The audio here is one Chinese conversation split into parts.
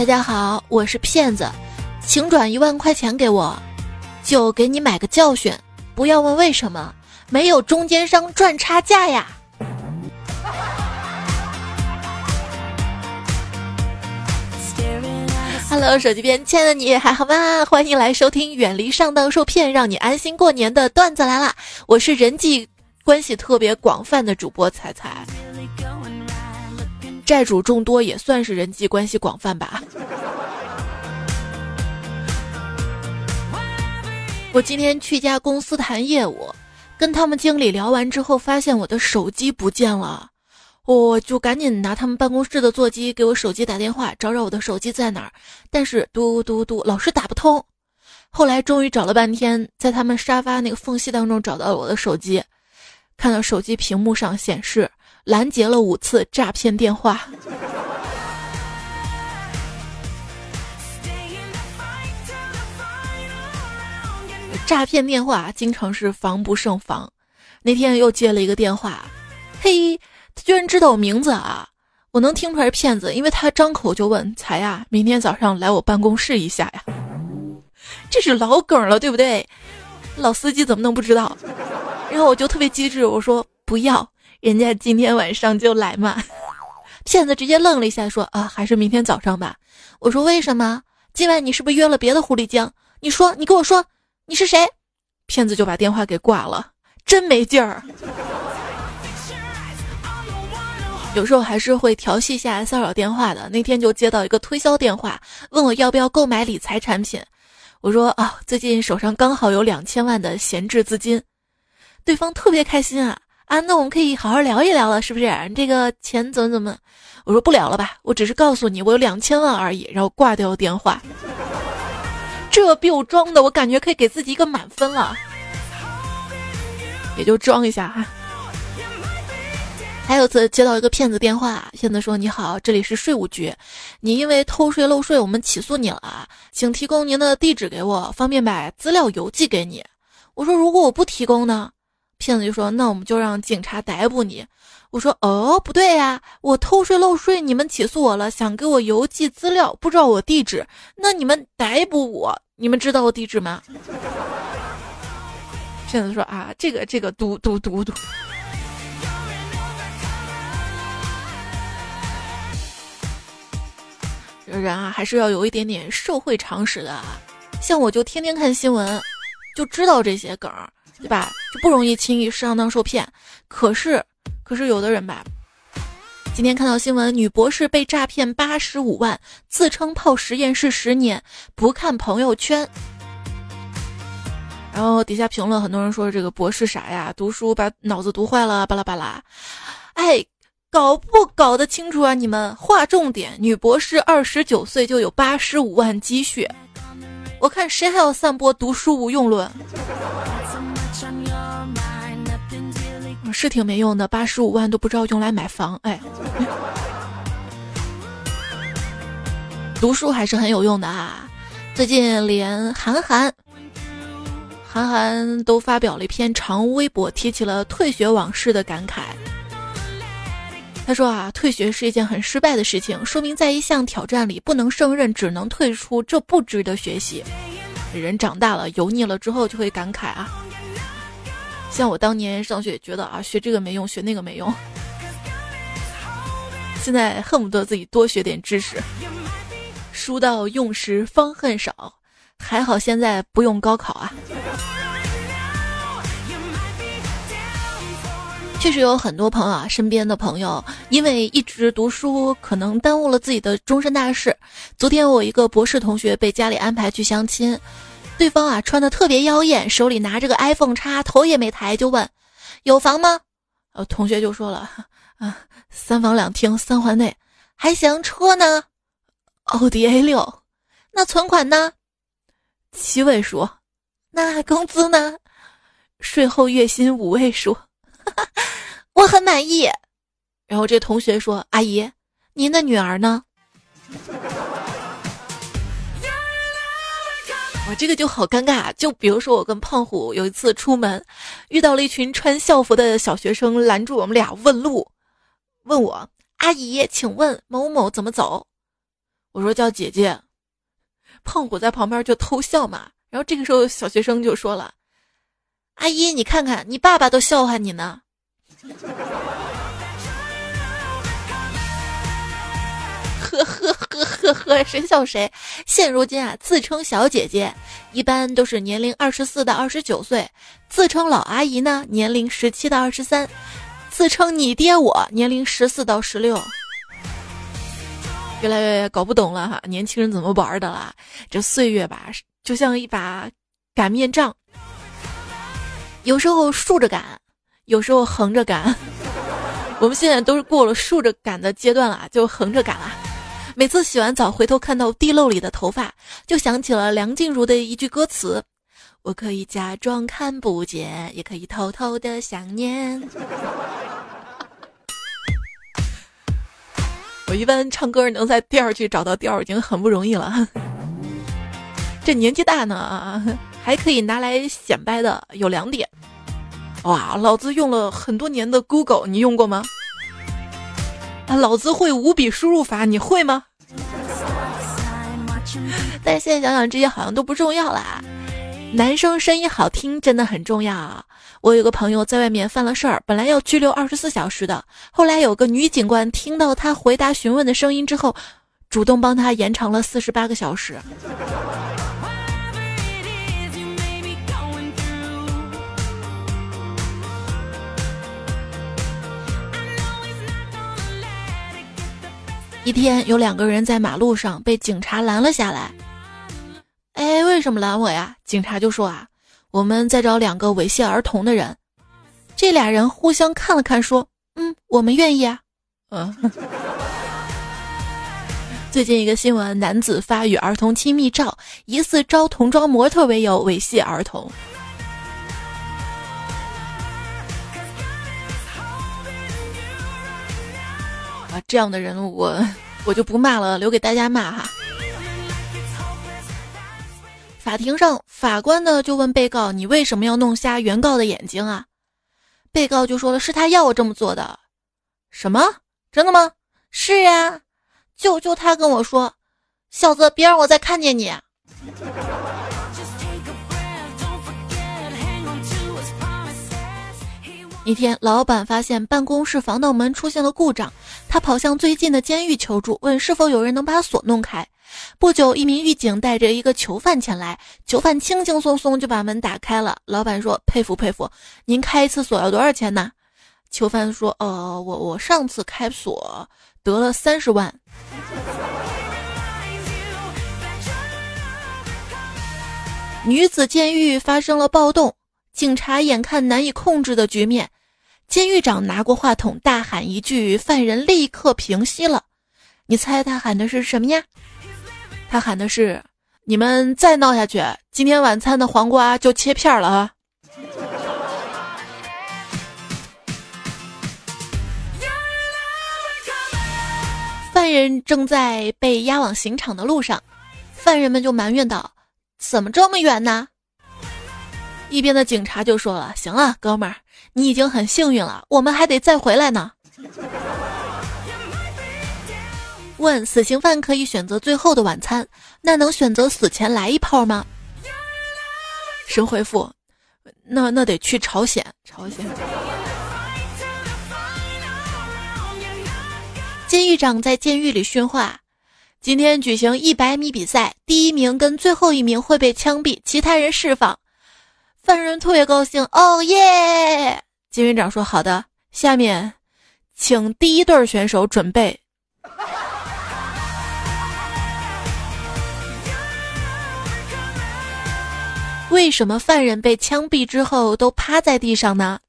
大家好，我是骗子，请转一万块钱给我，就给你买个教训，不要问为什么，没有中间商赚差价呀。Hello，手机边亲爱的你还好吗？欢迎来收听远离上当受骗，让你安心过年的段子来啦！我是人际关系特别广泛的主播彩彩，债主众多也算是人际关系广泛吧。我今天去一家公司谈业务，跟他们经理聊完之后，发现我的手机不见了。我就赶紧拿他们办公室的座机给我手机打电话，找找我的手机在哪儿。但是嘟嘟嘟，老是打不通。后来终于找了半天，在他们沙发那个缝隙当中找到了我的手机，看到手机屏幕上显示拦截了五次诈骗电话。诈骗电话经常是防不胜防。那天又接了一个电话，嘿。他居然知道我名字啊！我能听出来是骗子，因为他张口就问：“才呀，明天早上来我办公室一下呀。”这是老梗了，对不对？老司机怎么能不知道？然后我就特别机智，我说：“不要，人家今天晚上就来嘛。”骗子直接愣了一下，说：“啊，还是明天早上吧。”我说：“为什么？今晚你是不是约了别的狐狸精？你说，你跟我说，你是谁？”骗子就把电话给挂了，真没劲儿。有时候还是会调戏一下骚扰电话的。那天就接到一个推销电话，问我要不要购买理财产品。我说啊，最近手上刚好有两千万的闲置资金。对方特别开心啊啊，那我们可以好好聊一聊了，是不是？这个钱怎么怎么？我说不聊了吧，我只是告诉你我有两千万而已，然后挂掉电话。这比我装的，我感觉可以给自己一个满分了，也就装一下哈。还有次接到一个骗子电话，骗子说：“你好，这里是税务局，你因为偷税漏税，我们起诉你了，请提供您的地址给我，方便把资料邮寄给你。”我说：“如果我不提供呢？”骗子就说：“那我们就让警察逮捕你。”我说：“哦，不对呀，我偷税漏税，你们起诉我了，想给我邮寄资料，不知道我地址，那你们逮捕我，你们知道我地址吗？”骗子说：“啊，这个这个，嘟嘟嘟嘟。”人啊，还是要有一点点社会常识的啊。像我就天天看新闻，就知道这些梗，对吧？就不容易轻易上当受骗。可是，可是有的人吧，今天看到新闻，女博士被诈骗八十五万，自称泡实验室十年，不看朋友圈。然后底下评论很多人说这个博士傻呀，读书把脑子读坏了，巴拉巴拉。哎。搞不搞得清楚啊？你们划重点，女博士二十九岁就有八十五万积蓄，我看谁还要散播读书无用论？是挺没用的，八十五万都不知道用来买房。哎，读书还是很有用的啊！最近连韩寒、韩寒都发表了一篇长微博，提起了退学往事的感慨。他说啊，退学是一件很失败的事情，说明在一项挑战里不能胜任，只能退出，这不值得学习。人长大了，油腻了之后就会感慨啊。像我当年上学，觉得啊，学这个没用，学那个没用。现在恨不得自己多学点知识。书到用时方恨少，还好现在不用高考啊。确实有很多朋友啊，身边的朋友因为一直读书，可能耽误了自己的终身大事。昨天我一个博士同学被家里安排去相亲，对方啊穿的特别妖艳，手里拿着个 iPhone 叉，头也没抬就问：“有房吗？”呃，同学就说了：“啊，三房两厅，三环内，还行。车呢？奥迪 A 六。那存款呢？七位数。那工资呢？税后月薪五位数。”我很满意，然后这同学说：“阿姨，您的女儿呢？”我这个就好尴尬。就比如说，我跟胖虎有一次出门，遇到了一群穿校服的小学生，拦住我们俩问路，问我：“阿姨，请问某某怎么走？”我说叫姐姐。胖虎在旁边就偷笑嘛。然后这个时候小学生就说了：“阿姨，你看看，你爸爸都笑话你呢。”呵呵呵呵呵，谁笑谁？现如今啊，自称小姐姐一般都是年龄二十四到二十九岁，自称老阿姨呢，年龄十七到二十三，自称你爹我年龄十四到十六。越来越搞不懂了哈，年轻人怎么玩的啦？这岁月吧，就像一把擀面杖，有时候竖着擀，有时候横着擀。我们现在都是过了竖着擀的阶段了，就横着擀了。每次洗完澡回头看到地漏里的头发，就想起了梁静茹的一句歌词：“我可以假装看不见，也可以偷偷的想念。”我一般唱歌能在第二句找到调已经很不容易了，这年纪大呢，还可以拿来显摆的有两点。哇，老子用了很多年的 Google，你用过吗？啊，老子会五笔输入法，你会吗？但是现在想想，这些好像都不重要啦。男生声音好听真的很重要啊。我有个朋友在外面犯了事儿，本来要拘留二十四小时的，后来有个女警官听到他回答询问的声音之后，主动帮他延长了四十八个小时。一天，有两个人在马路上被警察拦了下来。哎，为什么拦我呀？警察就说啊，我们在找两个猥亵儿童的人。这俩人互相看了看，说：“嗯，我们愿意啊。”嗯。最近一个新闻，男子发与儿童亲密照，疑似招童装模特为由猥亵儿童。啊，这样的人我我就不骂了，留给大家骂哈。法庭上，法官呢就问被告：“你为什么要弄瞎原告的眼睛啊？”被告就说了：“是他要我这么做的。”什么？真的吗？是呀，就就他跟我说：“小子，别让我再看见你。”一天，老板发现办公室防盗门出现了故障，他跑向最近的监狱求助，问是否有人能把锁弄开。不久，一名狱警带着一个囚犯前来，囚犯轻轻松松就把门打开了。老板说：“佩服佩服，您开一次锁要多少钱呢？”囚犯说：“呃，我我上次开锁得了三十万。”女子监狱发生了暴动，警察眼看难以控制的局面，监狱长拿过话筒大喊一句，犯人立刻平息了。你猜他喊的是什么呀？他喊的是：“你们再闹下去，今天晚餐的黄瓜就切片了啊！”犯人正在被押往刑场的路上，犯人们就埋怨道：“怎么这么远呢？”一边的警察就说了：“行了，哥们儿，你已经很幸运了，我们还得再回来呢。”问死刑犯可以选择最后的晚餐，那能选择死前来一炮吗？神回复：那那得去朝鲜。朝鲜。监狱长在监狱里训话：今天举行一百米比赛，第一名跟最后一名会被枪毙，其他人释放。犯人特别高兴，哦耶！金院长说：好的，下面，请第一对选手准备。为什么犯人被枪毙之后都趴在地上呢？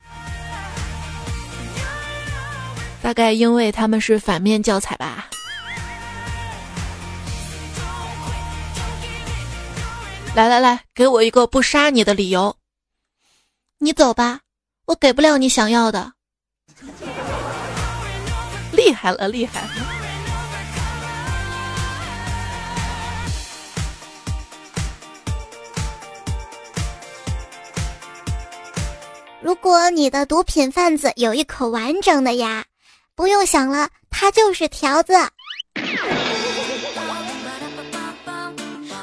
大概因为他们是反面教材吧。来来来，给我一个不杀你的理由。你走吧，我给不了你想要的。厉害了，厉害！了。如果你的毒品贩子有一口完整的牙，不用想了，他就是条子。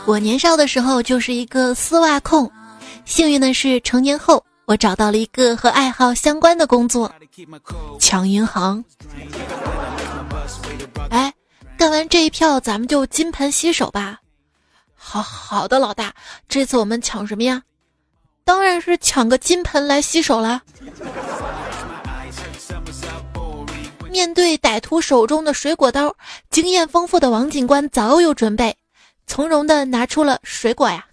我年少的时候就是一个丝袜控，幸运的是成年后我找到了一个和爱好相关的工作——抢银行。哎，干完这一票，咱们就金盆洗手吧。好好的，老大，这次我们抢什么呀？当然是抢个金盆来洗手啦。面对歹徒手中的水果刀，经验丰富的王警官早有准备。从容的拿出了水果呀！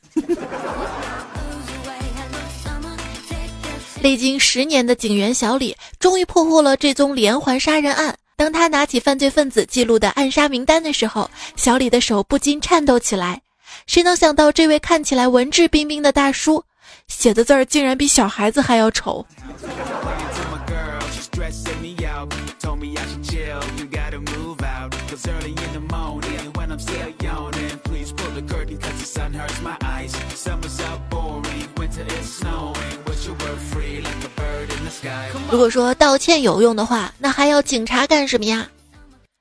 历经十年的警员小李终于破获了这宗连环杀人案。当他拿起犯罪分子记录的暗杀名单的时候，小李的手不禁颤抖起来。谁能想到，这位看起来文质彬彬的大叔，写的字儿竟然比小孩子还要丑？如果说道歉有用的话，那还要警察干什么呀？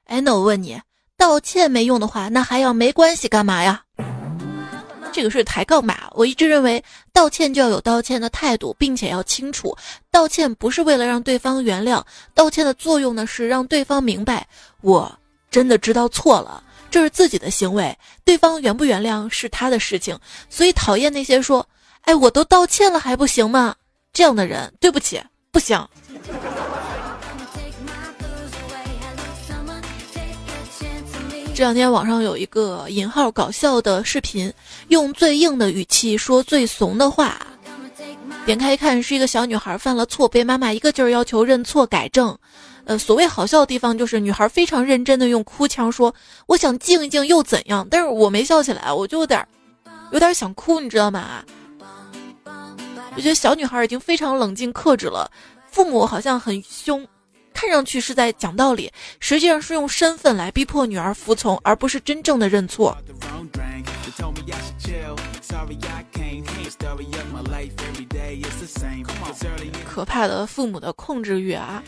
哎，那我问你，道歉没用的话，那还要没关系干嘛呀？这个是抬杠吧？我一直认为，道歉就要有道歉的态度，并且要清楚，道歉不是为了让对方原谅，道歉的作用呢是让对方明白，我真的知道错了，这是自己的行为，对方原不原谅是他的事情。所以讨厌那些说，哎，我都道歉了还不行吗？这样的人，对不起。不行。这两天网上有一个引号搞笑的视频，用最硬的语气说最怂的话。点开一看，是一个小女孩犯了错，被妈妈一个劲儿要求认错改正。呃，所谓好笑的地方就是女孩非常认真的用哭腔说：“我想静一静又怎样？”但是我没笑起来，我就有点，有点想哭，你知道吗？我觉得小女孩已经非常冷静克制了，父母好像很凶，看上去是在讲道理，实际上是用身份来逼迫女儿服从，而不是真正的认错。可怕的父母的控制欲啊！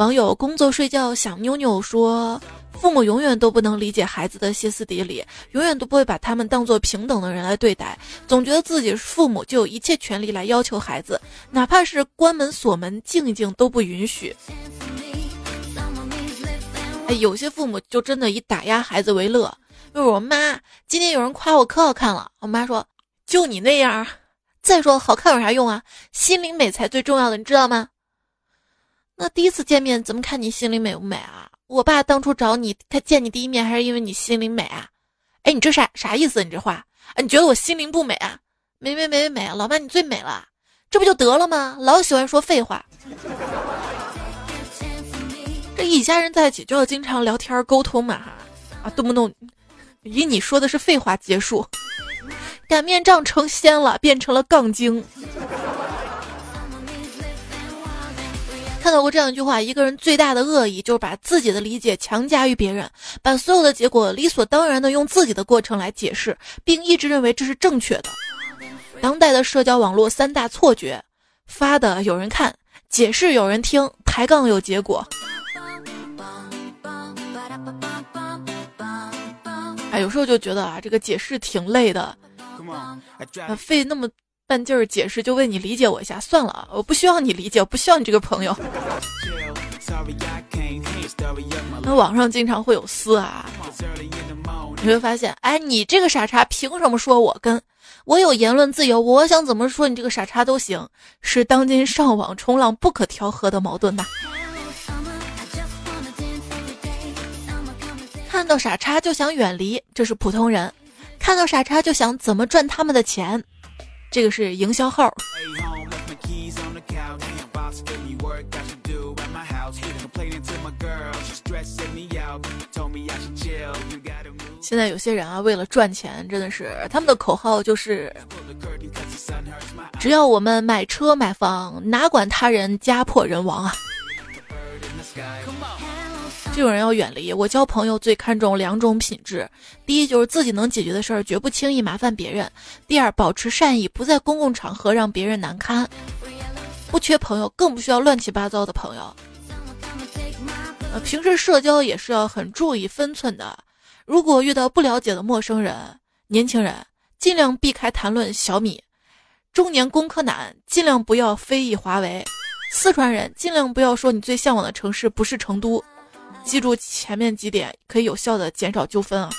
网友工作睡觉想妞妞说。父母永远都不能理解孩子的歇斯底里，永远都不会把他们当做平等的人来对待，总觉得自己父母就有一切权利来要求孩子，哪怕是关门锁门静一静都不允许。哎，有些父母就真的以打压孩子为乐。就是我妈今天有人夸我可好看了，我妈说就你那样，再说好看有啥用啊？心灵美才最重要的，你知道吗？那第一次见面怎么看你心灵美不美啊？我爸当初找你，他见你第一面还是因为你心灵美啊？哎，你这啥啥意思？你这话，哎你觉得我心灵不美啊？美美美美美，老妈你最美了，这不就得了吗？老喜欢说废话。这一家人在一起就要经常聊天沟通嘛哈，啊，动不动以你说的是废话结束，擀面杖成仙了，变成了杠精。看到过这样一句话：一个人最大的恶意就是把自己的理解强加于别人，把所有的结果理所当然的用自己的过程来解释，并一直认为这是正确的。当代的社交网络三大错觉：发的有人看，解释有人听，抬杠有结果。哎，有时候就觉得啊，这个解释挺累的，费那么。半劲儿解释就为你理解我一下，算了啊，我不需要你理解，我不需要你这个朋友。那网上经常会有撕啊，你会发现，哎，你这个傻叉凭什么说我跟？我有言论自由，我想怎么说你这个傻叉都行，是当今上网冲浪不可调和的矛盾呐。看到傻叉就想远离，这是普通人；看到傻叉就想怎么赚他们的钱。这个是营销号。现在有些人啊，为了赚钱，真的是他们的口号就是：只要我们买车买房，哪管他人家破人亡啊！Come on.！这种人要远离。我交朋友最看重两种品质：第一，就是自己能解决的事儿绝不轻易麻烦别人；第二，保持善意，不在公共场合让别人难堪。不缺朋友，更不需要乱七八糟的朋友。呃，平时社交也是要很注意分寸的。如果遇到不了解的陌生人，年轻人，尽量避开谈论小米；中年工科男尽量不要非议华为；四川人尽量不要说你最向往的城市不是成都。记住前面几点，可以有效的减少纠纷啊。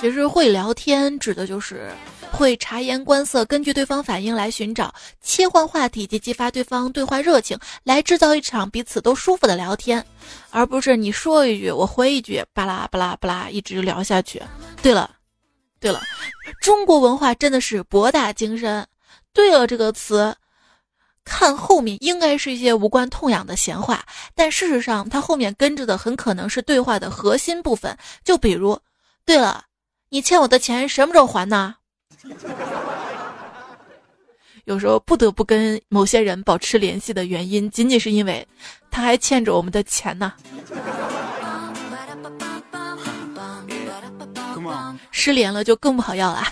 其实会聊天指的就是会察言观色，根据对方反应来寻找切换话题及激发对方对话热情，来制造一场彼此都舒服的聊天，而不是你说一句我回一句，巴拉巴拉巴拉一直聊下去。对了，对了，中国文化真的是博大精深。对了，这个词。看后面应该是一些无关痛痒的闲话，但事实上，它后面跟着的很可能是对话的核心部分。就比如，对了，你欠我的钱什么时候还呢？有时候不得不跟某些人保持联系的原因，仅仅是因为他还欠着我们的钱呢。失联了就更不好要了。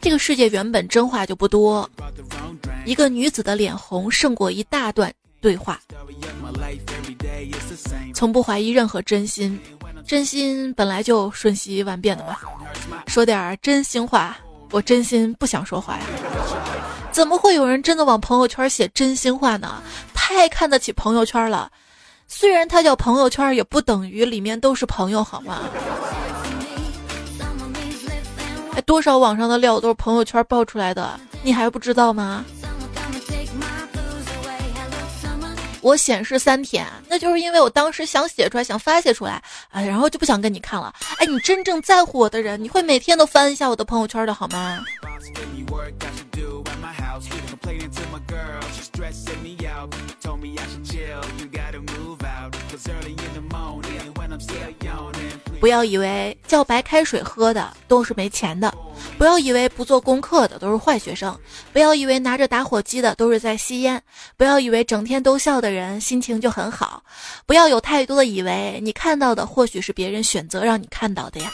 这个世界原本真话就不多，一个女子的脸红胜过一大段对话。从不怀疑任何真心，真心本来就瞬息万变的嘛。说点真心话，我真心不想说话呀。怎么会有人真的往朋友圈写真心话呢？太看得起朋友圈了。虽然它叫朋友圈，也不等于里面都是朋友，好吗？哎多少网上的料都是朋友圈爆出来的，你还不知道吗？我显示三天，那就是因为我当时想写出来，想发泄出来，哎，然后就不想跟你看了。哎，你真正在乎我的人，你会每天都翻一下我的朋友圈的好吗？不要以为叫白开水喝的都是没钱的，不要以为不做功课的都是坏学生，不要以为拿着打火机的都是在吸烟，不要以为整天都笑的人心情就很好，不要有太多的以为，你看到的或许是别人选择让你看到的呀。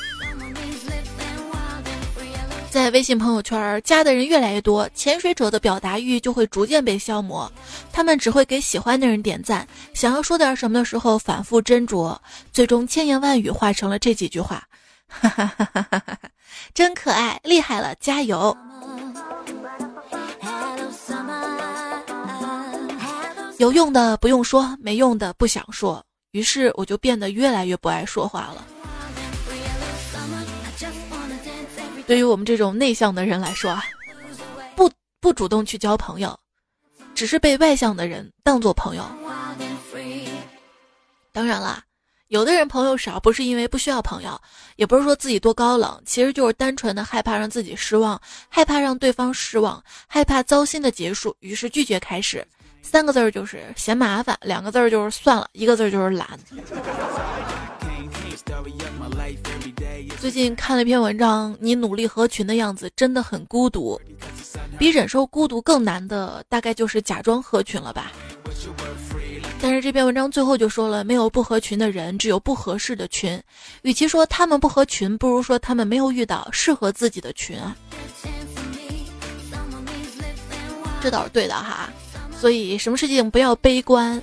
在微信朋友圈加的人越来越多，潜水者的表达欲就会逐渐被消磨。他们只会给喜欢的人点赞，想要说点什么的时候反复斟酌，最终千言万语化成了这几句话：哈哈哈哈哈，真可爱，厉害了，加油！有用的不用说，没用的不想说，于是我就变得越来越不爱说话了。对于我们这种内向的人来说啊，不不主动去交朋友，只是被外向的人当做朋友。当然啦，有的人朋友少，不是因为不需要朋友，也不是说自己多高冷，其实就是单纯的害怕让自己失望，害怕让对方失望，害怕糟心的结束，于是拒绝开始。三个字儿就是嫌麻烦，两个字儿就是算了，一个字儿就是懒。最近看了一篇文章，你努力合群的样子真的很孤独，比忍受孤独更难的大概就是假装合群了吧。但是这篇文章最后就说了，没有不合群的人，只有不合适的群。与其说他们不合群，不如说他们没有遇到适合自己的群啊。这倒是对的哈。所以什么事情不要悲观。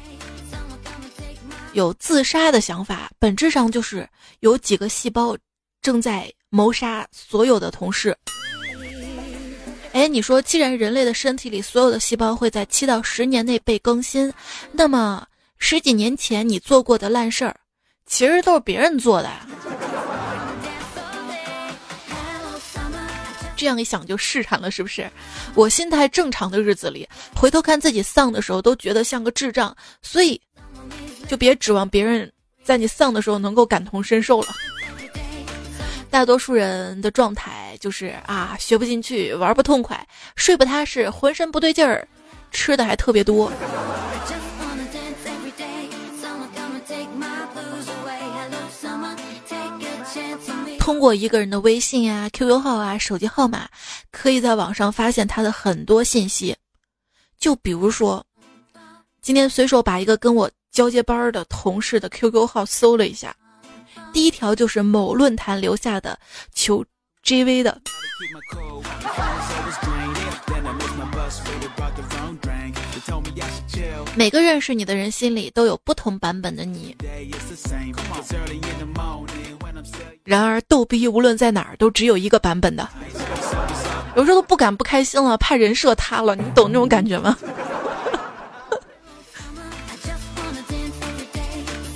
有自杀的想法，本质上就是有几个细胞正在谋杀所有的同事。哎，你说，既然人类的身体里所有的细胞会在七到十年内被更新，那么十几年前你做过的烂事儿，其实都是别人做的。这样一想就释然了，是不是？我心态正常的日子里，回头看自己丧的时候，都觉得像个智障，所以。就别指望别人在你丧的时候能够感同身受了。大多数人的状态就是啊，学不进去，玩不痛快，睡不踏实，浑身不对劲儿，吃的还特别多。通过一个人的微信啊、QQ 号啊、手机号码，可以在网上发现他的很多信息。就比如说，今天随手把一个跟我。交接班的同事的 QQ 号搜了一下，第一条就是某论坛留下的求 JV 的。每个认识你的人心里都有不同版本的你。然而逗逼无论在哪儿都只有一个版本的，有时候都不敢不开心了，怕人设塌了，你懂那种感觉吗？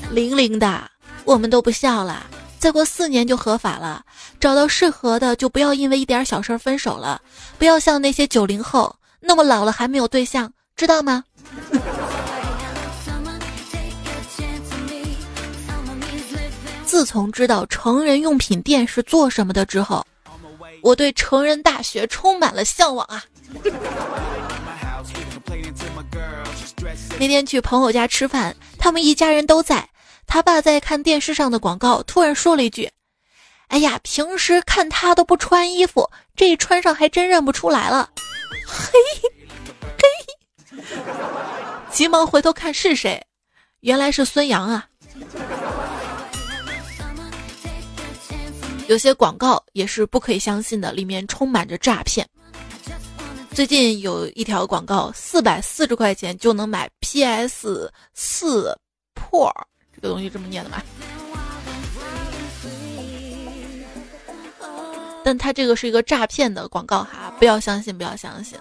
零零的，我们都不笑了，再过四年就合法了，找到适合的就不要因为一点小事分手了，不要像那些九零后那么老了还没有对象，知道吗？自从知道成人用品店是做什么的之后，我对成人大学充满了向往啊！那天去朋友家吃饭，他们一家人都在。他爸在看电视上的广告，突然说了一句：“哎呀，平时看他都不穿衣服，这一穿上还真认不出来了。”嘿，嘿，急忙回头看是谁，原来是孙杨啊。有些广告也是不可以相信的，里面充满着诈骗。最近有一条广告，四百四十块钱就能买 PS 四 Pro。这东西这么念的吗？但它这个是一个诈骗的广告哈，不要相信，不要相信。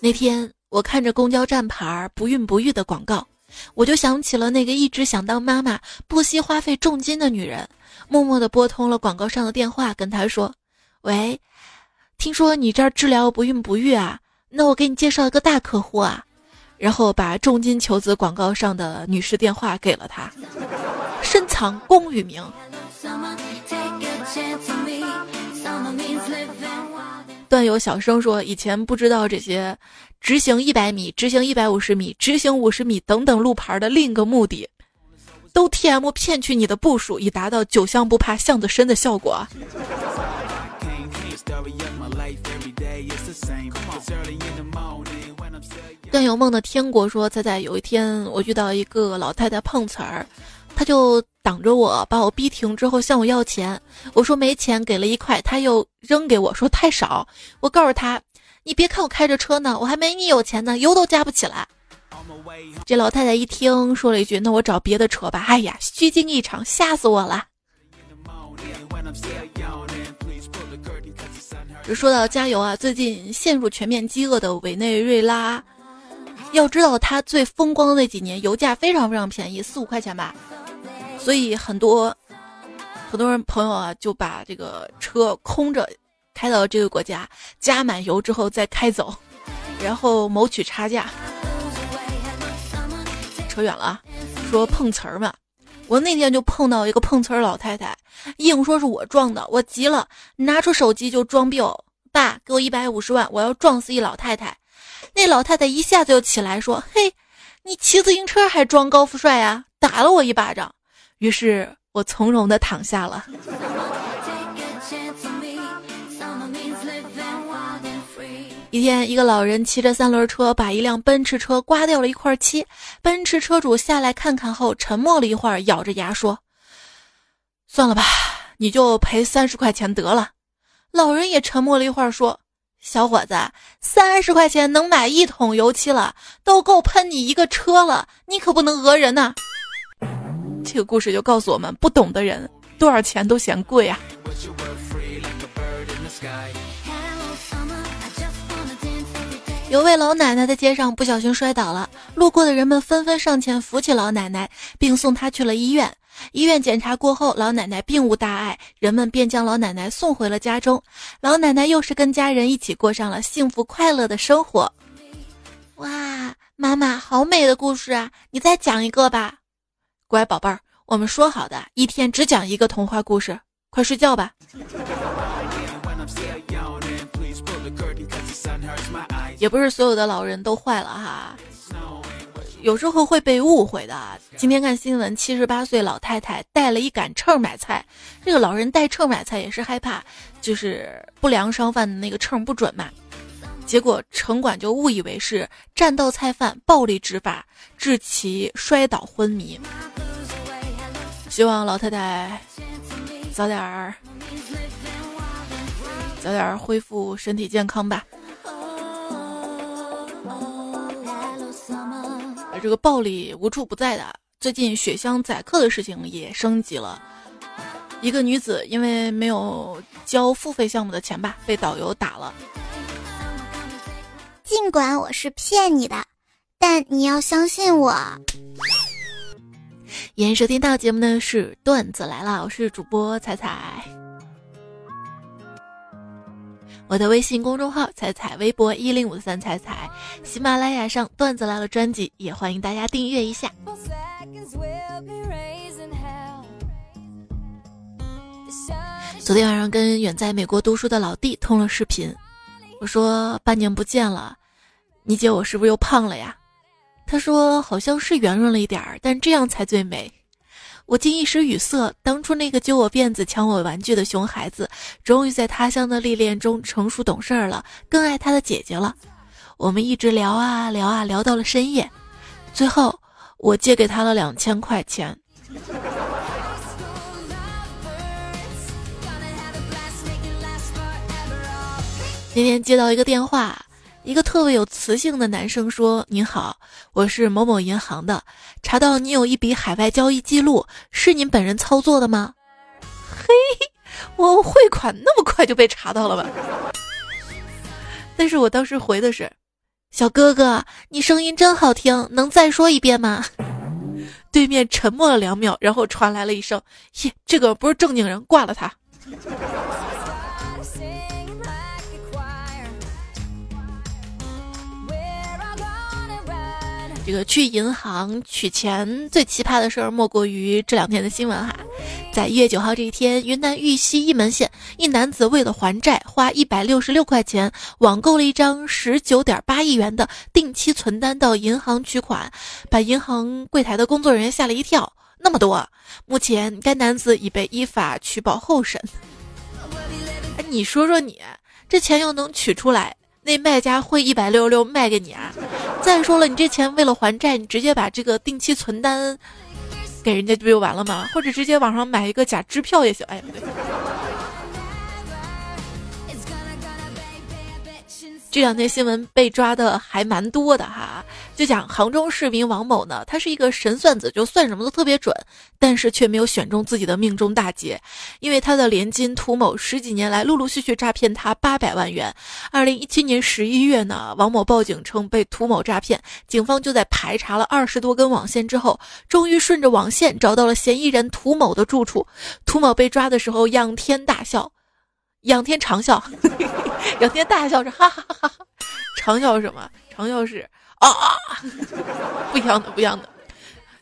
那天我看着公交站牌“不孕不育”的广告，我就想起了那个一直想当妈妈、不惜花费重金的女人，默默的拨通了广告上的电话，跟她说：“喂，听说你这儿治疗不孕不育啊？那我给你介绍一个大客户啊。”然后把重金求子广告上的女士电话给了他，深藏功与名。段友小声说：“以前不知道这些，直行一百米、直行一百五十米、直行五十米等等路牌的另一个目的，都 T M 骗取你的步数，以达到酒香不怕巷子深的效果。”段有梦的天国说：“猜猜有一天我遇到一个老太太碰瓷儿，她就挡着我，把我逼停之后向我要钱。我说没钱，给了一块，她又扔给我说太少。我告诉她，你别看我开着车呢，我还没你有钱呢，油都加不起来。这老太太一听，说了一句：那我找别的车吧。哎呀，虚惊一场，吓死我了。说到加油啊，最近陷入全面饥饿的委内瑞拉。”要知道，他最风光的那几年，油价非常非常便宜，四五块钱吧。所以很多很多人朋友啊，就把这个车空着开到这个国家，加满油之后再开走，然后谋取差价。扯远了啊，说碰瓷儿嘛。我那天就碰到一个碰瓷儿老太太，硬说是我撞的，我急了，拿出手机就装逼，爸，给我一百五十万，我要撞死一老太太。那老太太一下子就起来说：“嘿，你骑自行车还装高富帅呀？”打了我一巴掌，于是我从容的躺下了。一天，一个老人骑着三轮车把一辆奔驰车刮掉了一块漆，奔驰车主下来看看后，沉默了一会儿，咬着牙说：“算了吧，你就赔三十块钱得了。”老人也沉默了一会儿说。小伙子，三十块钱能买一桶油漆了，都够喷你一个车了。你可不能讹人呐！这个故事就告诉我们，不懂的人多少钱都嫌贵啊。有位老奶奶在街上不小心摔倒了，路过的人们纷纷上前扶起老奶奶，并送她去了医院。医院检查过后，老奶奶并无大碍，人们便将老奶奶送回了家中。老奶奶又是跟家人一起过上了幸福快乐的生活。哇，妈妈，好美的故事啊！你再讲一个吧。乖宝贝儿，我们说好的，一天只讲一个童话故事。快睡觉吧。也不是所有的老人都坏了哈。有时候会被误会的。今天看新闻，七十八岁老太太带了一杆秤买菜，这个老人带秤买菜也是害怕，就是不良商贩的那个秤不准嘛。结果城管就误以为是占道菜贩暴力执法，致其摔倒昏迷。希望老太太早点儿早点儿恢复身体健康吧。这个暴力无处不在的，最近雪乡宰客的事情也升级了。一个女子因为没有交付费项目的钱吧，被导游打了。尽管我是骗你的，但你要相信我。延收听到节目呢是段子来了，我是主播彩彩。我的微信公众号彩彩，微博一零五三彩彩，喜马拉雅上段子来了专辑也欢迎大家订阅一下。昨天晚上跟远在美国读书的老弟通了视频，我说半年不见了，你姐我是不是又胖了呀？他说好像是圆润了一点儿，但这样才最美。我竟一时语塞。当初那个揪我辫子、抢我玩具的熊孩子，终于在他乡的历练中成熟懂事了，更爱他的姐姐了。我们一直聊啊聊啊，聊到了深夜。最后，我借给他了两千块钱。今天接到一个电话，一个特别有磁性的男生说：“您好，我是某某银行的，查到你有一笔海外交易记录，是您本人操作的吗？”嘿，我汇款那么快就被查到了吧？但是我当时回的是：“小哥哥，你声音真好听，能再说一遍吗？”对面沉默了两秒，然后传来了一声：“耶，这个不是正经人，挂了他。”这个去银行取钱最奇葩的事儿，莫过于这两天的新闻哈。在一月九号这一天，云南玉溪一门县一男子为了还债，花一百六十六块钱网购了一张十九点八亿元的定期存单到银行取款，把银行柜台的工作人员吓了一跳。那么多，目前该男子已被依法取保候审。哎，你说说你，这钱要能取出来？那卖家会一百六十六卖给你啊？再说了，你这钱为了还债，你直接把这个定期存单给人家不就完了吗？或者直接网上买一个假支票也行。哎，不这两天新闻被抓的还蛮多的哈，就讲杭州市民王某呢，他是一个神算子，就算什么都特别准，但是却没有选中自己的命中大劫，因为他的连襟涂某十几年来陆陆续续诈骗他八百万元。二零一七年十一月呢，王某报警称被涂某诈骗，警方就在排查了二十多根网线之后，终于顺着网线找到了嫌疑人涂某的住处。涂某被抓的时候仰天大笑。仰天长笑，仰天大笑着哈哈哈哈，长笑什么？长笑是啊，不一样的，不一样的。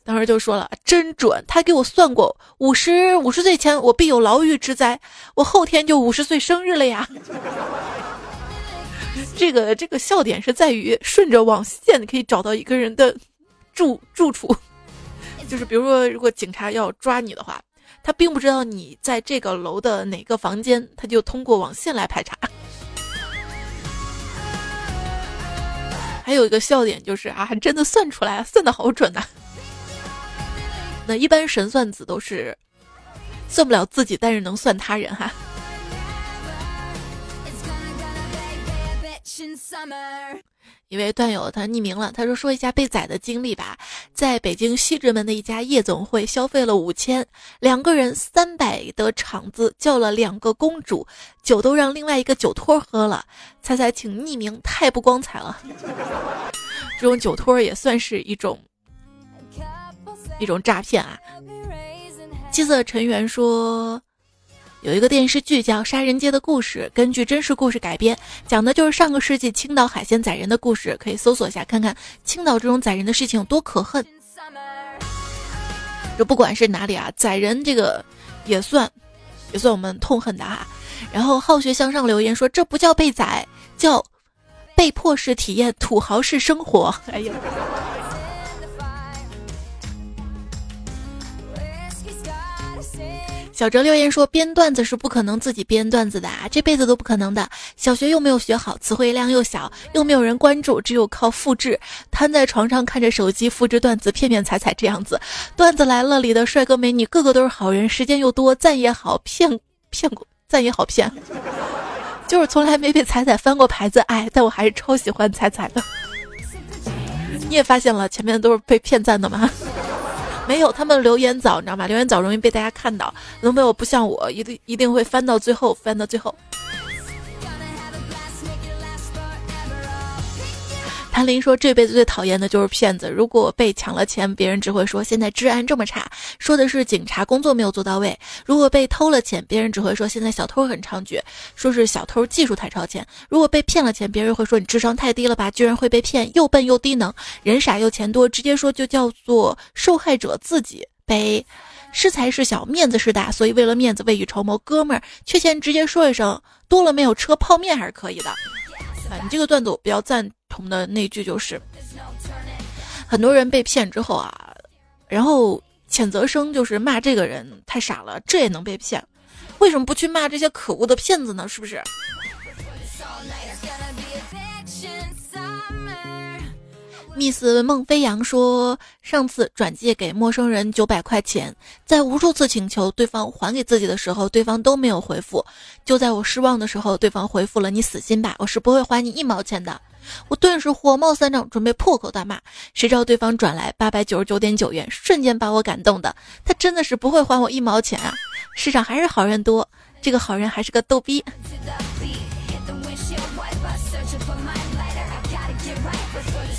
当时就说了，真准，他给我算过，五十五十岁前我必有牢狱之灾，我后天就五十岁生日了呀。这个这个笑点是在于顺着网线可以找到一个人的住住处，就是比如说，如果警察要抓你的话。他并不知道你在这个楼的哪个房间，他就通过网线来排查。还有一个笑点就是啊，真的算出来，算的好准呐。那一般神算子都是算不了自己，但是能算他人哈。一位段友他匿名了，他说说一下被宰的经历吧。在北京西直门的一家夜总会消费了五千，两个人三百的场子叫了两个公主，酒都让另外一个酒托喝了。猜猜，请匿名，太不光彩了。这种酒托也算是一种一种诈骗啊。七色尘缘说。有一个电视剧叫《杀人街的故事》，根据真实故事改编，讲的就是上个世纪青岛海鲜宰人的故事。可以搜索一下，看看青岛这种宰人的事情有多可恨。就不管是哪里啊，宰人这个也算，也算我们痛恨的哈。然后好学向上留言说，这不叫被宰，叫被迫式体验土豪式生活。哎呀。小哲留言说：“编段子是不可能自己编段子的啊，这辈子都不可能的。小学又没有学好，词汇量又小，又没有人关注，只有靠复制。瘫在床上看着手机复制段子，骗骗彩彩这样子。段子来了里的帅哥美女个个都是好人，时间又多，赞也好骗骗过，赞也好骗，就是从来没被彩彩翻过牌子。哎，但我还是超喜欢彩彩的。你也发现了，前面都是被骗赞的吗？”没有，他们留言早，你知道吗？留言早容易被大家看到。龙北我不像我，一定一定会翻到最后，翻到最后。谭林说：“这辈子最讨厌的就是骗子。如果被抢了钱，别人只会说现在治安这么差，说的是警察工作没有做到位；如果被偷了钱，别人只会说现在小偷很猖獗，说是小偷技术太超前；如果被骗了钱，别人会说你智商太低了吧，居然会被骗，又笨又低能，人傻又钱多，直接说就叫做受害者自己背。是财是小，面子是大，所以为了面子未雨绸缪，哥们儿缺钱直接说一声，多了没有车泡面还是可以的。啊，你这个段子我比较赞。”同的那句就是，很多人被骗之后啊，然后谴责声就是骂这个人太傻了，这也能被骗？为什么不去骂这些可恶的骗子呢？是不是？Miss 孟飞扬说，上次转借给陌生人九百块钱，在无数次请求对方还给自己的时候，对方都没有回复。就在我失望的时候，对方回复了：“你死心吧，我是不会还你一毛钱的。”我顿时火冒三丈，准备破口大骂。谁知道对方转来八百九十九点九元，瞬间把我感动的。他真的是不会还我一毛钱啊！世上还是好人多，这个好人还是个逗逼。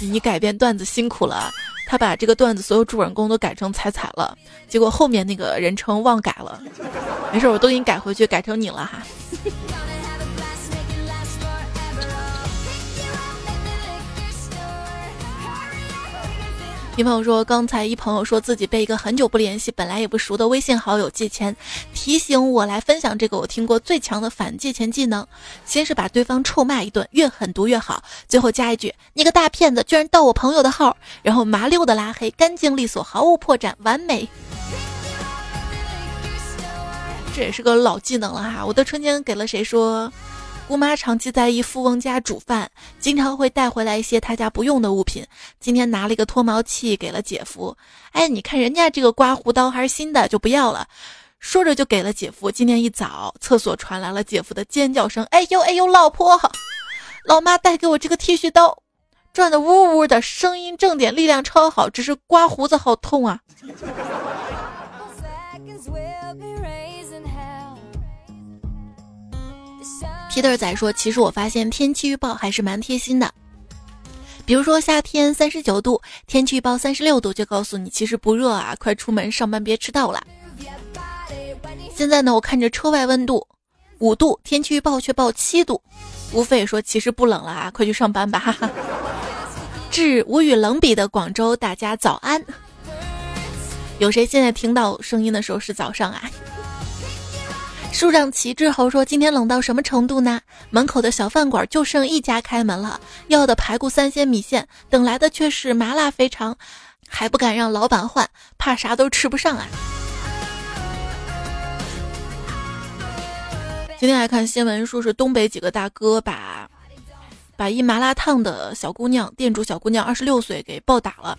你改编段子辛苦了，他把这个段子所有主人公都改成彩彩了，结果后面那个人称忘改了。没事，我都给你改回去，改成你了哈。一朋友说，刚才一朋友说自己被一个很久不联系、本来也不熟的微信好友借钱，提醒我来分享这个我听过最强的反借钱技能：先是把对方臭骂一顿，越狠毒越好，最后加一句“你个大骗子，居然盗我朋友的号”，然后麻溜的拉黑，干净利索，毫无破绽，完美。这也是个老技能了哈！我的春天给了谁说？姑妈长期在一富翁家煮饭，经常会带回来一些他家不用的物品。今天拿了一个脱毛器给了姐夫，哎，你看人家这个刮胡刀还是新的，就不要了。说着就给了姐夫。今天一早，厕所传来了姐夫的尖叫声：“哎呦哎呦，老婆！”老妈带给我这个剃须刀，转的呜呜的，声音正点，力量超好，只是刮胡子好痛啊。皮特仔说：“其实我发现天气预报还是蛮贴心的，比如说夏天三十九度，天气预报三十六度，就告诉你其实不热啊，快出门上班别迟到了。现在呢，我看着车外温度五度，天气预报却报七度，无非说其实不冷了啊，快去上班吧。”哈哈。致无与伦比的广州，大家早安。有谁现在听到声音的时候是早上啊？树上旗帜猴说：“今天冷到什么程度呢？门口的小饭馆就剩一家开门了，要的排骨三鲜米线，等来的却是麻辣肥肠，还不敢让老板换，怕啥都吃不上啊。”今天来看新闻，说是东北几个大哥把把一麻辣烫的小姑娘，店主小姑娘二十六岁给暴打了。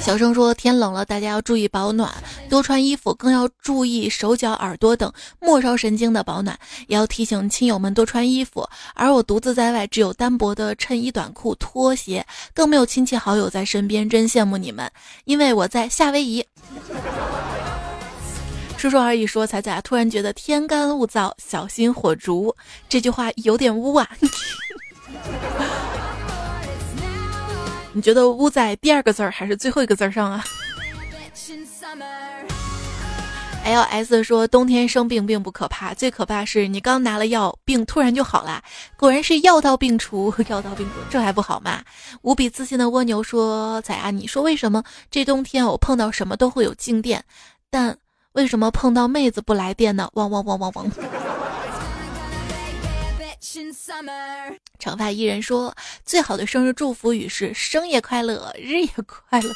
小声说：“天冷了，大家要注意保暖，多穿衣服，更要注意手脚、耳朵等末梢神经的保暖。也要提醒亲友们多穿衣服。而我独自在外，只有单薄的衬衣、短裤、拖鞋，更没有亲戚好友在身边，真羡慕你们，因为我在夏威夷。”说说而已，说彩彩突然觉得天干物燥，小心火烛。这句话有点污啊。你觉得污在第二个字儿还是最后一个字儿上啊？L S 说冬天生病并不可怕，最可怕是你刚拿了药，病突然就好了。果然是药到病除，药到病除，这还不好吗？无比自信的蜗牛说：“仔啊，你说为什么这冬天我碰到什么都会有静电，但为什么碰到妹子不来电呢？”汪汪汪汪汪。长发艺人说：“最好的生日祝福语是生也快乐，日也快乐。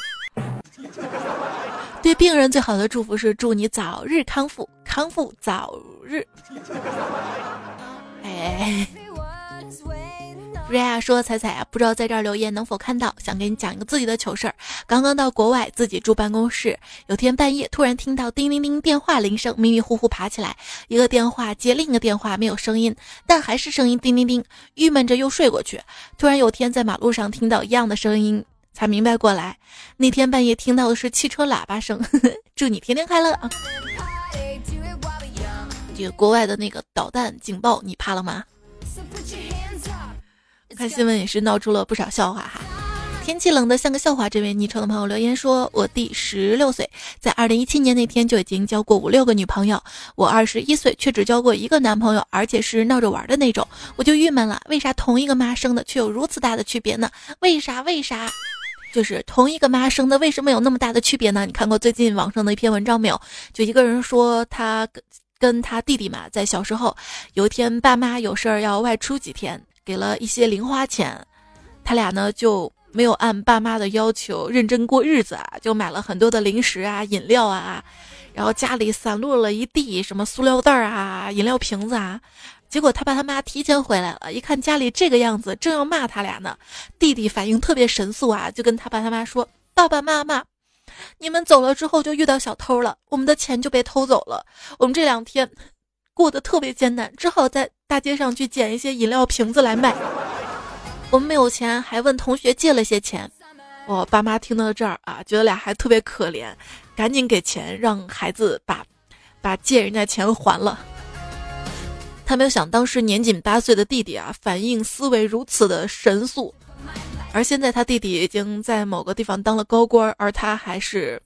对病人最好的祝福是祝你早日康复，康复早日。”哎，瑞亚说：“彩彩啊，不知道在这儿留言能否看到？想给你讲一个自己的糗事儿。刚刚到国外，自己住办公室，有天半夜突然听到叮铃铃电话铃声，迷迷糊糊爬起来，一个电话接另一个电话，没有声音，但还是声音叮铃铃，郁闷着又睡过去。突然有天在马路上听到一样的声音，才明白过来，那天半夜听到的是汽车喇叭声。祝你天天快乐啊！这个国外的那个导弹警报，你怕了吗？”看新闻也是闹出了不少笑话哈。天气冷的像个笑话，这位昵称的朋友留言说：“我弟十六岁，在二零一七年那天就已经交过五六个女朋友，我二十一岁却只交过一个男朋友，而且是闹着玩的那种，我就郁闷了。为啥同一个妈生的却有如此大的区别呢？为啥？为啥？就是同一个妈生的，为什么有那么大的区别呢？你看过最近网上的一篇文章没有？就一个人说他跟跟他弟弟嘛，在小时候有一天爸妈有事儿要外出几天。”给了一些零花钱，他俩呢就没有按爸妈的要求认真过日子啊，就买了很多的零食啊、饮料啊，然后家里散落了一地什么塑料袋啊、饮料瓶子啊。结果他爸他妈提前回来了，一看家里这个样子，正要骂他俩呢。弟弟反应特别神速啊，就跟他爸他妈说：“爸爸妈妈，你们走了之后就遇到小偷了，我们的钱就被偷走了，我们这两天。”过得特别艰难，只好在大街上去捡一些饮料瓶子来卖。我们没有钱，还问同学借了些钱。我爸妈听到这儿啊，觉得俩还特别可怜，赶紧给钱让孩子把把借人家钱还了。他没有想，当时年仅八岁的弟弟啊，反应思维如此的神速，而现在他弟弟已经在某个地方当了高官，而他还是。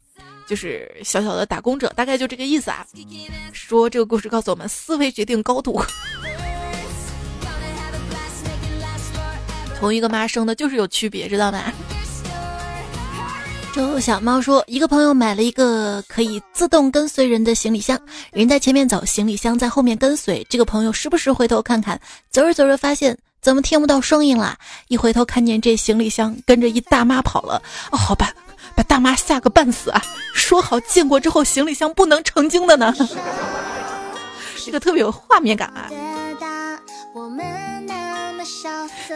就是小小的打工者，大概就这个意思啊。说这个故事告诉我们，思维决定高度。同一个妈生的，就是有区别，知道吗？周小猫说，一个朋友买了一个可以自动跟随人的行李箱，人在前面走，行李箱在后面跟随。这个朋友时不时回头看看，走着走着发现怎么听不到声音了？一回头看见这行李箱跟着一大妈跑了。哦，好吧。把大妈吓个半死啊！说好见过之后行李箱不能成精的呢，这个特别有画面感啊。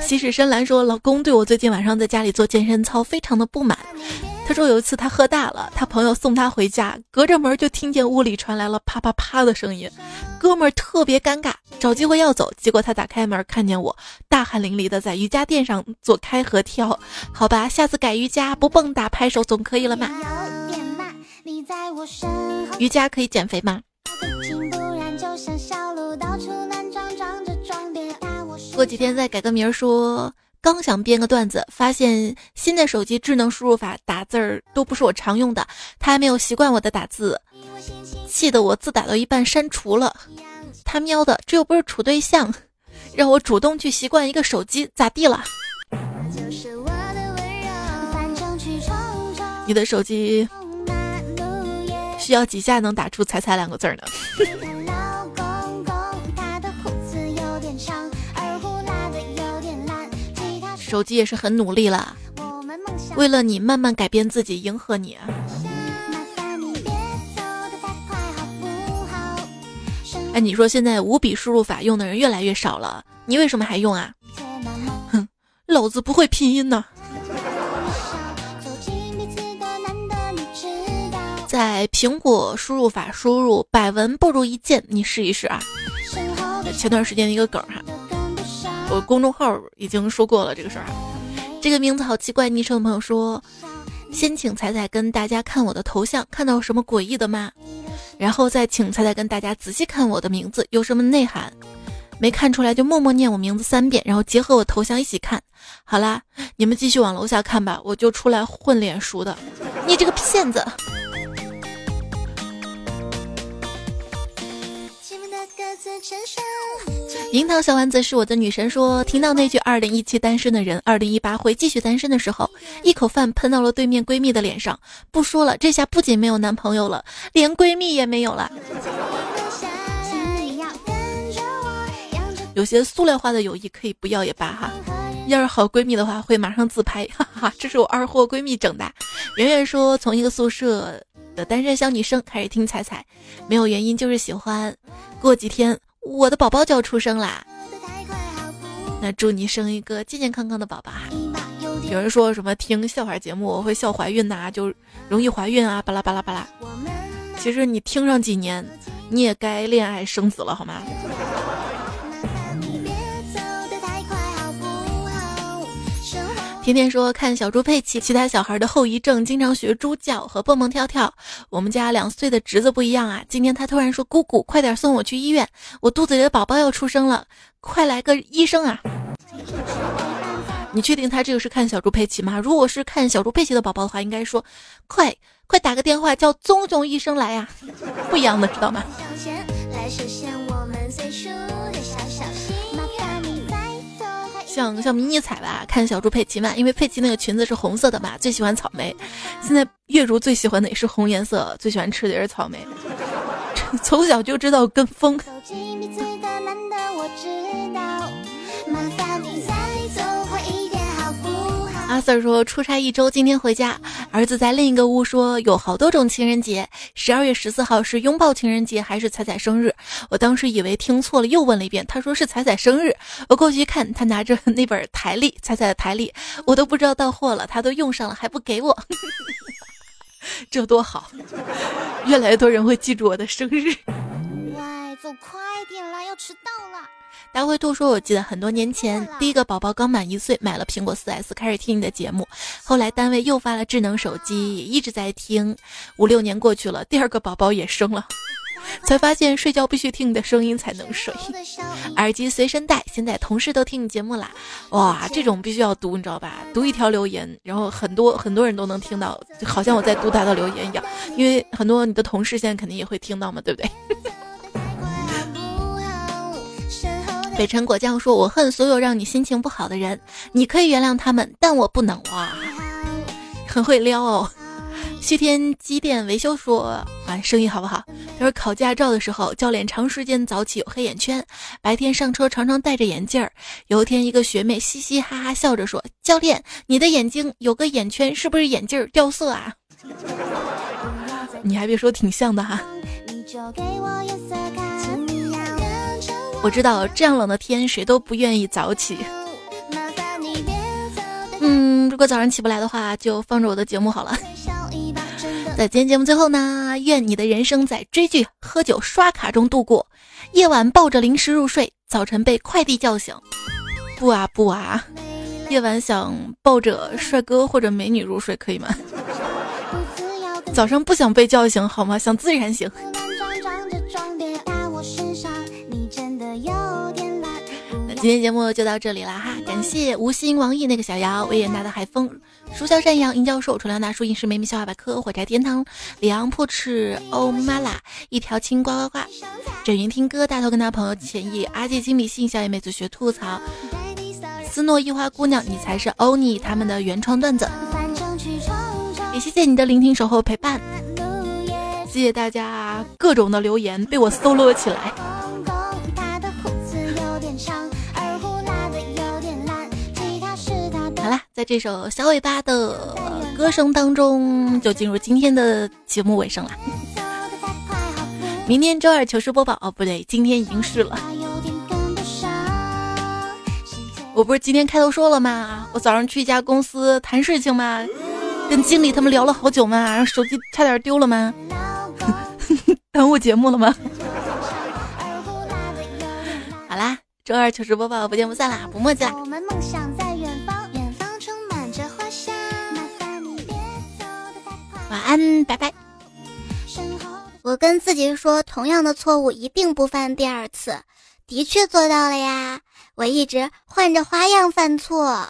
西式深蓝说：“老公对我最近晚上在家里做健身操非常的不满。他说有一次他喝大了，他朋友送他回家，隔着门就听见屋里传来了啪啪啪的声音。哥们儿特别尴尬，找机会要走，结果他打开门看见我大汗淋漓的在瑜伽垫上做开合跳。好吧，下次改瑜伽不蹦跶拍手总可以了嘛？瑜伽可以减肥吗？”过几天再改个名儿，说刚想编个段子，发现新的手机智能输入法打字儿都不是我常用的，他还没有习惯我的打字，气得我字打到一半删除了。他喵的，这又不是处对象，让我主动去习惯一个手机，咋地了？你的手机需要几下能打出“彩彩”两个字呢？手机也是很努力了，为了你慢慢改变自己，迎合你。哎，你说现在五笔输入法用的人越来越少了，你为什么还用啊？哼，老子不会拼音呢。在苹果输入法输入“百闻不如一见”，你试一试啊。前段时间的一个梗哈。我公众号已经说过了这个事儿，这个名字好奇怪。昵称的朋友说：“先请彩彩跟大家看我的头像，看到什么诡异的吗？然后再请彩彩跟大家仔细看我的名字，有什么内涵？没看出来就默默念我名字三遍，然后结合我头像一起看。好啦，你们继续往楼下看吧，我就出来混脸熟的。你这个骗子！”樱桃小丸子是我的女神，说听到那句“二零一七单身的人，二零一八会继续单身”的时候，一口饭喷到了对面闺蜜的脸上。不说了，这下不仅没有男朋友了，连闺蜜也没有了。有些塑料化的友谊可以不要也罢哈，要是好闺蜜的话，会马上自拍，哈哈，这是我二货闺蜜整的。圆圆说，从一个宿舍。单身小女生开始听彩彩，没有原因就是喜欢。过几天我的宝宝就要出生啦。那祝你生一个健健康康的宝宝哈！有人说什么听笑话节目我会笑怀孕呐，就容易怀孕啊，巴拉巴拉巴拉。其实你听上几年，你也该恋爱生子了，好吗？天天说看小猪佩奇，其他小孩的后遗症，经常学猪叫和蹦蹦跳跳。我们家两岁的侄子不一样啊，今天他突然说：“姑姑，快点送我去医院，我肚子里的宝宝要出生了，快来个医生啊！”你确定他这个是看小猪佩奇吗？如果是看小猪佩奇的宝宝的话，应该说：“快快打个电话叫棕熊医生来呀！”不一样的，知道吗？像像迷你彩吧，看小猪佩奇嘛，因为佩奇那个裙子是红色的嘛，最喜欢草莓。现在月如最喜欢的也是红颜色，最喜欢吃的也是草莓。从小就知道跟风。阿 Sir 说出差一周，今天回家，儿子在另一个屋说有好多种情人节，十二月十四号是拥抱情人节还是彩彩生日？我当时以为听错了，又问了一遍，他说是彩彩生日。我过去一看，他拿着那本台历，彩彩的台历，我都不知道到货了，他都用上了还不给我，这多好，越来越多人会记住我的生日。喂，走快点啦，要迟到了。大灰兔说：“我记得很多年前，第一个宝宝刚满一岁，买了苹果四 S，开始听你的节目。后来单位又发了智能手机，一直在听。五六年过去了，第二个宝宝也生了，才发现睡觉必须听你的声音才能睡。耳机随身带，现在同事都听你节目啦。哇，这种必须要读，你知道吧？读一条留言，然后很多很多人都能听到，就好像我在读他的留言一样。因为很多你的同事现在肯定也会听到嘛，对不对？” 北辰果酱说：“我恨所有让你心情不好的人，你可以原谅他们，但我不能。”哇，很会撩哦。西天机电维修说：“啊，生意好不好？”他说：“考驾照的时候，教练长时间早起，有黑眼圈，白天上车常常戴着眼镜儿。有一天，一个学妹嘻嘻哈哈笑着说：‘教练，你的眼睛有个眼圈，是不是眼镜掉色啊？’ 你还别说，挺像的哈。”你就给我色看我知道这样冷的天，谁都不愿意早起。嗯，如果早上起不来的话，就放着我的节目好了。在今天节目最后呢，愿你的人生在追剧、喝酒、刷卡中度过，夜晚抱着零食入睡，早晨被快递叫醒。不啊不啊，夜晚想抱着帅哥或者美女入睡可以吗？早上不想被叫醒好吗？想自然醒。今天节目就到这里了哈，感谢吴昕、王毅那个小姚、维也纳的海风、书笑山羊、殷教授、楚良大叔、饮食美美笑话百科、火柴天堂、里昂破翅、欧妈啦、一条青呱呱呱、枕云听歌、大头跟他朋友浅意、阿姐金米信、小野妹子学吐槽、斯诺一花姑娘，你才是欧尼他们的原创段子。也谢谢你的聆听、守候、陪伴，谢谢大家各种的留言被我搜罗起来。在这首小尾巴的歌声当中，就进入今天的节目尾声了。明天周二糗事播报哦，不对，今天已经是了。我不是今天开头说了吗？我早上去一家公司谈事情嘛，跟经理他们聊了好久嘛，然后手机差点丢了吗？耽误节目了吗？好啦，周二糗事播报不见不散啦，不墨迹啦。晚安，拜拜。我跟自己说，同样的错误一定不犯第二次，的确做到了呀。我一直换着花样犯错。